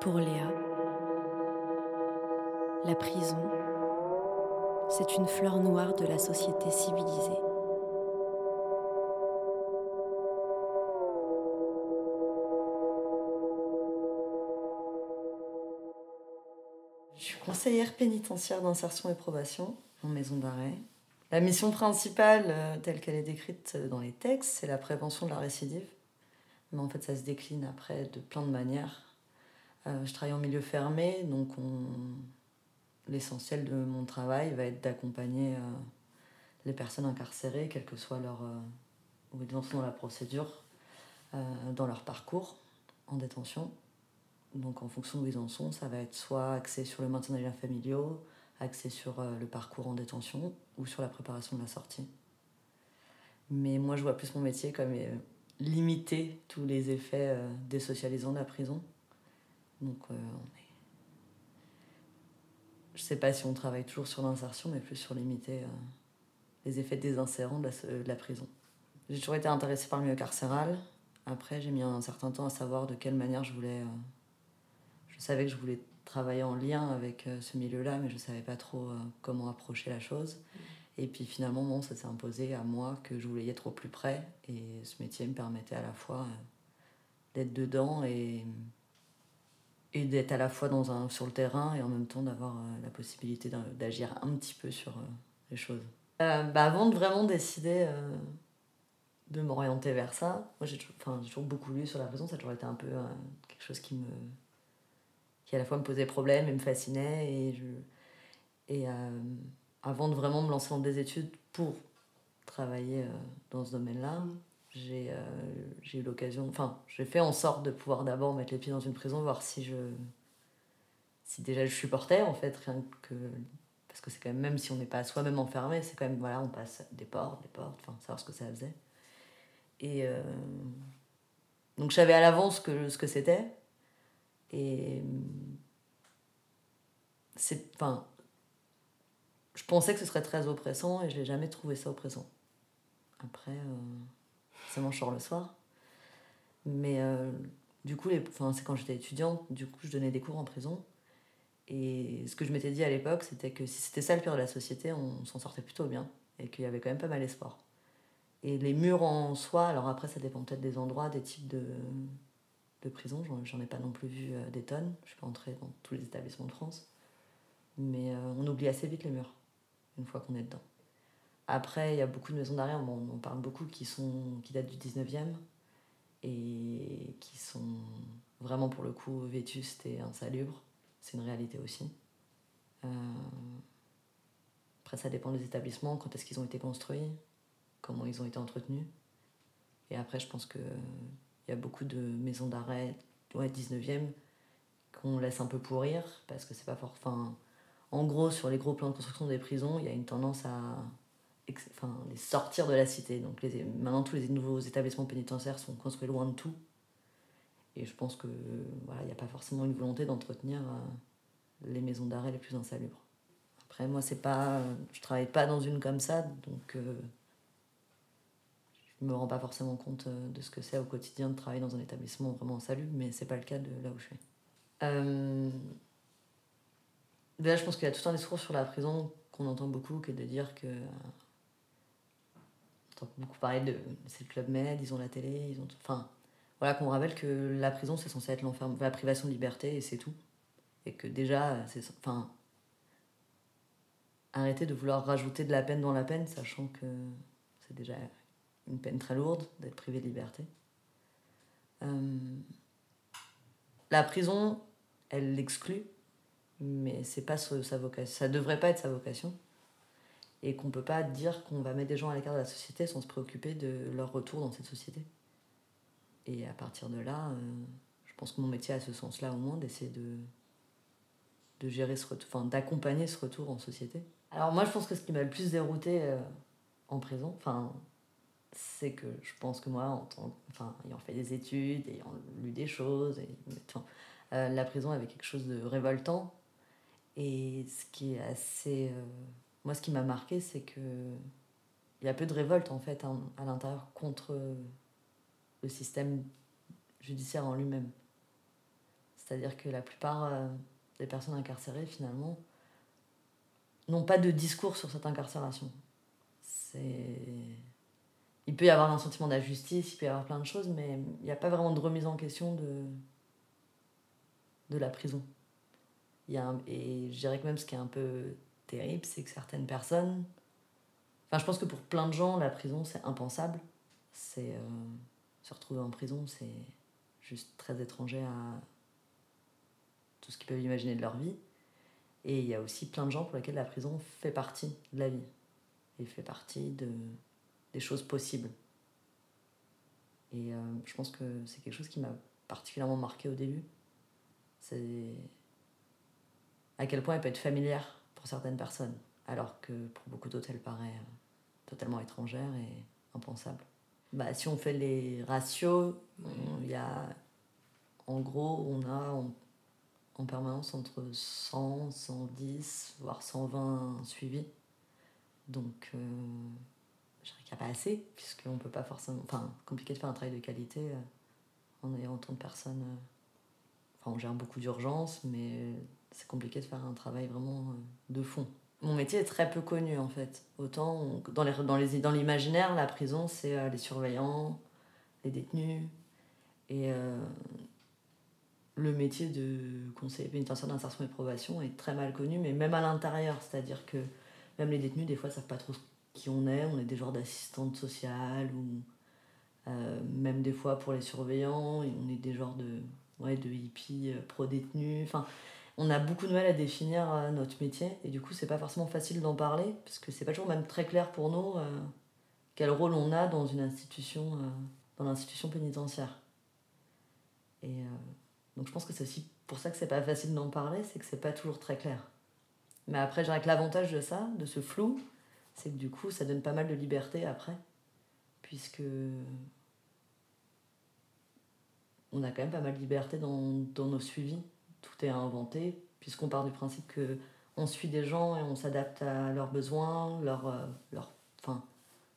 Pour Léa, la prison, c'est une fleur noire de la société civilisée. Je suis conseillère pénitentiaire d'insertion et probation en maison d'arrêt. La mission principale, euh, telle qu'elle est décrite dans les textes, c'est la prévention de la récidive. Mais en fait, ça se décline après de plein de manières. Euh, je travaille en milieu fermé, donc l'essentiel de mon travail va être d'accompagner euh, les personnes incarcérées, quelle que soit leur où ils en sont dans la procédure, dans leur parcours en détention. Donc en fonction d'où ils en sont, ça va être soit axé sur le maintien des liens familiaux, axé sur le parcours en détention ou sur la préparation de la sortie. Mais moi, je vois plus mon métier comme limiter tous les effets euh, désocialisants de la prison. Donc, euh, je sais pas si on travaille toujours sur l'insertion, mais plus sur limiter euh, les effets désinsérants de la, de la prison. J'ai toujours été intéressée par le milieu carcéral. Après, j'ai mis un certain temps à savoir de quelle manière je voulais. je savais que je voulais travailler en lien avec ce milieu-là, mais je savais pas trop comment approcher la chose. Et puis finalement, bon, ça s'est imposé à moi que je voulais y être au plus près. Et ce métier me permettait à la fois euh, d'être dedans et, d'être à la fois dans un, sur le terrain et en même temps d'avoir euh, la possibilité d'agir un petit peu sur euh, les choses. bah, avant de vraiment décider de m'orienter vers ça, moi j'ai toujours, toujours beaucoup lu sur la prison, ça a toujours été un peu quelque chose qui me qui à la fois me posait problème et me fascinait et je et avant de vraiment me lancer dans des études pour travailler euh, dans ce domaine-là, j'ai euh, j'ai eu l'occasion, enfin, j'ai fait en sorte de pouvoir d'abord mettre les pieds dans une prison, voir si je. si déjà je supportais, en fait, rien que. Parce que c'est quand même, même si on n'est pas soi-même enfermé, c'est quand même, voilà, on passe des portes, des portes, enfin, savoir ce que ça faisait. Et. Euh, donc, je savais à l'avance que, ce que c'était. Et. C'est. Enfin, je pensais que ce serait très oppressant et je n'ai jamais trouvé ça oppressant. Après, euh, mon je le soir. Mais euh, du coup, c'est quand j'étais étudiante, du coup, je donnais des cours en prison. Et ce que je m'étais dit à l'époque, c'était que si c'était ça le pire de la société, on s'en sortait plutôt bien. Et qu'il y avait quand même pas mal d'espoir. Et les murs en soi, alors après, ça dépend peut-être des endroits, des types de, de prisons. J'en ai pas non plus vu euh, des tonnes. Je suis pas entrée dans tous les établissements de France. Mais euh, on oublie assez vite les murs une fois qu'on est dedans. Après, il y a beaucoup de maisons d'arrêt, on en parle beaucoup, qui, sont, qui datent du 19e et qui sont vraiment pour le coup vétustes et insalubres. C'est une réalité aussi. Euh, après, ça dépend des établissements, quand est-ce qu'ils ont été construits, comment ils ont été entretenus. Et après, je pense qu'il y a beaucoup de maisons d'arrêt, ouais, 19e, qu'on laisse un peu pourrir, parce que c'est pas fort. Enfin, en gros, sur les gros plans de construction des prisons, il y a une tendance à enfin, les sortir de la cité. Donc les, maintenant, tous les nouveaux établissements pénitentiaires sont construits loin de tout. Et je pense que voilà, il n'y a pas forcément une volonté d'entretenir euh, les maisons d'arrêt les plus insalubres. Après, moi, c'est pas, je travaille pas dans une comme ça, donc euh, je me rends pas forcément compte euh, de ce que c'est au quotidien de travailler dans un établissement vraiment insalubre, mais c'est pas le cas de là où je suis. Euh, Déjà, je pense qu'il y a tout un discours sur la prison qu'on entend beaucoup, qui est de dire que. Entend beaucoup parler de. C'est le Club Med, ils ont la télé, ils ont. Enfin, voilà, qu'on rappelle que la prison, c'est censé être la privation de liberté et c'est tout. Et que déjà, c'est. Enfin. Arrêter de vouloir rajouter de la peine dans la peine, sachant que c'est déjà une peine très lourde d'être privé de liberté. Euh, la prison, elle l'exclut mais c'est pas sa vocation. Ça devrait pas être sa vocation. Et qu'on peut pas dire qu'on va mettre des gens à l'écart de la société sans se préoccuper de leur retour dans cette société. Et à partir de là, euh, je pense que mon métier a ce sens-là au moins, d'essayer de, de gérer ce retour, enfin d'accompagner ce retour en société. Alors moi je pense que ce qui m'a le plus dérouté euh, en prison, enfin, c'est que je pense que moi, en tant, enfin, ayant fait des études, ayant lu des choses, et, euh, la prison avait quelque chose de révoltant et ce qui est assez. Moi, ce qui m'a marqué, c'est que il y a peu de révolte en fait à l'intérieur contre le système judiciaire en lui-même. C'est-à-dire que la plupart euh, des personnes incarcérées, finalement, n'ont pas de discours sur cette incarcération. C'est... Il peut y avoir un sentiment d'injustice, il peut y avoir plein de choses, mais il n'y a pas vraiment de remise en question de, de la prison. Y a Et je dirais que même ce qui est un peu terrible, c'est que certaines personnes... Enfin, je pense que pour plein de gens, la prison, c'est impensable. C'est... Euh, se retrouver en prison, c'est juste très étranger à tout ce qu'ils peuvent imaginer de leur vie. Et il y a aussi plein de gens pour lesquels la prison fait partie de la vie et fait partie de, des choses possibles. Et euh, je pense que c'est quelque chose qui m'a particulièrement marqué au début. C'est à quel point elle peut être familière pour certaines personnes, alors que pour beaucoup d'autres, elle paraît euh, totalement étrangère et impensable. Bah, si on fait les ratios, il y a en gros, on a en, en, permanence entre 100, 110, voire 120 suivis. Donc, euh, je dirais qu'il n'y a pas assez, puisqu'on ne peut pas forcément. Enfin, compliqué de faire un travail de qualité euh, en ayant autant de personnes. Euh, enfin, on gère beaucoup d'urgences, mais c'est compliqué de faire un travail vraiment de fond. Mon métier est très peu connu en fait. Autant dans, les, dans, les, dans l'imaginaire, la prison, c'est les surveillants, les détenus. Et le métier de conseiller pénitentiaire d'insertion et probation est très mal connu, mais même à l'intérieur, c'est-à-dire que même les détenus, des fois, savent pas trop qui on est. On est des genres d'assistantes sociales ou euh, même des fois pour les surveillants, on est des genres de, ouais, de hippies euh, pro-détenus. Enfin, on a beaucoup de mal à définir euh, notre métier et du coup, c'est pas forcément facile d'en parler parce que c'est pas toujours même très clair pour nous quel rôle on a dans une institution, dans l'institution pénitentiaire. Et donc je pense que c'est aussi pour ça que c'est pas facile d'en parler, c'est que c'est pas toujours très clair. Mais après, que l'avantage de ça, de ce flou, c'est que du coup, ça donne pas mal de liberté après, puisque on a quand même pas mal de liberté dans, dans nos suivis. Tout est inventé, puisqu'on part du principe que on suit des gens et on s'adapte à leurs besoins, leur, euh, leur,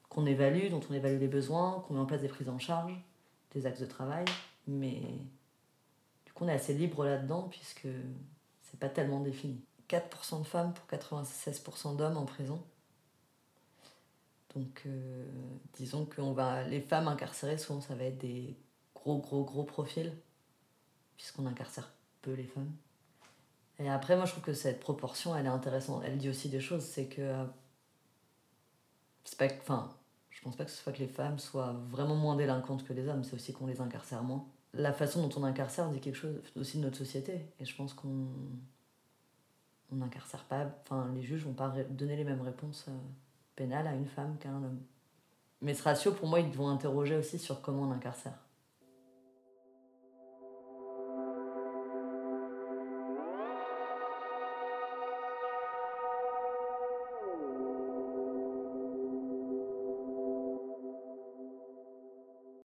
qu'on évalue, dont on évalue les besoins, qu'on met en place des prises en charge, des axes de travail, mais on est assez libre là-dedans puisque c'est pas tellement défini. 4% de femmes pour 96% d'hommes en prison. Donc, euh, disons que va, les femmes incarcérées, souvent, ça va être des gros, gros, gros profils, puisqu'on incarcère peu les femmes. Et après, moi, je trouve que cette proportion, elle est intéressante. Elle dit aussi des choses, c'est que. Euh, c'est pas. Enfin, je pense pas que ce soit que les femmes soient vraiment moins délinquantes que les hommes, c'est aussi qu'on les incarcère moins la façon dont on incarcère dit quelque chose aussi de notre société. Et je pense qu'on on n'incarcère pas. Enfin, les juges vont pas donner les mêmes réponses euh, pénales à une femme qu'à un homme. Mais ce ratio, pour moi, ils vont interroger aussi sur comment on incarcère.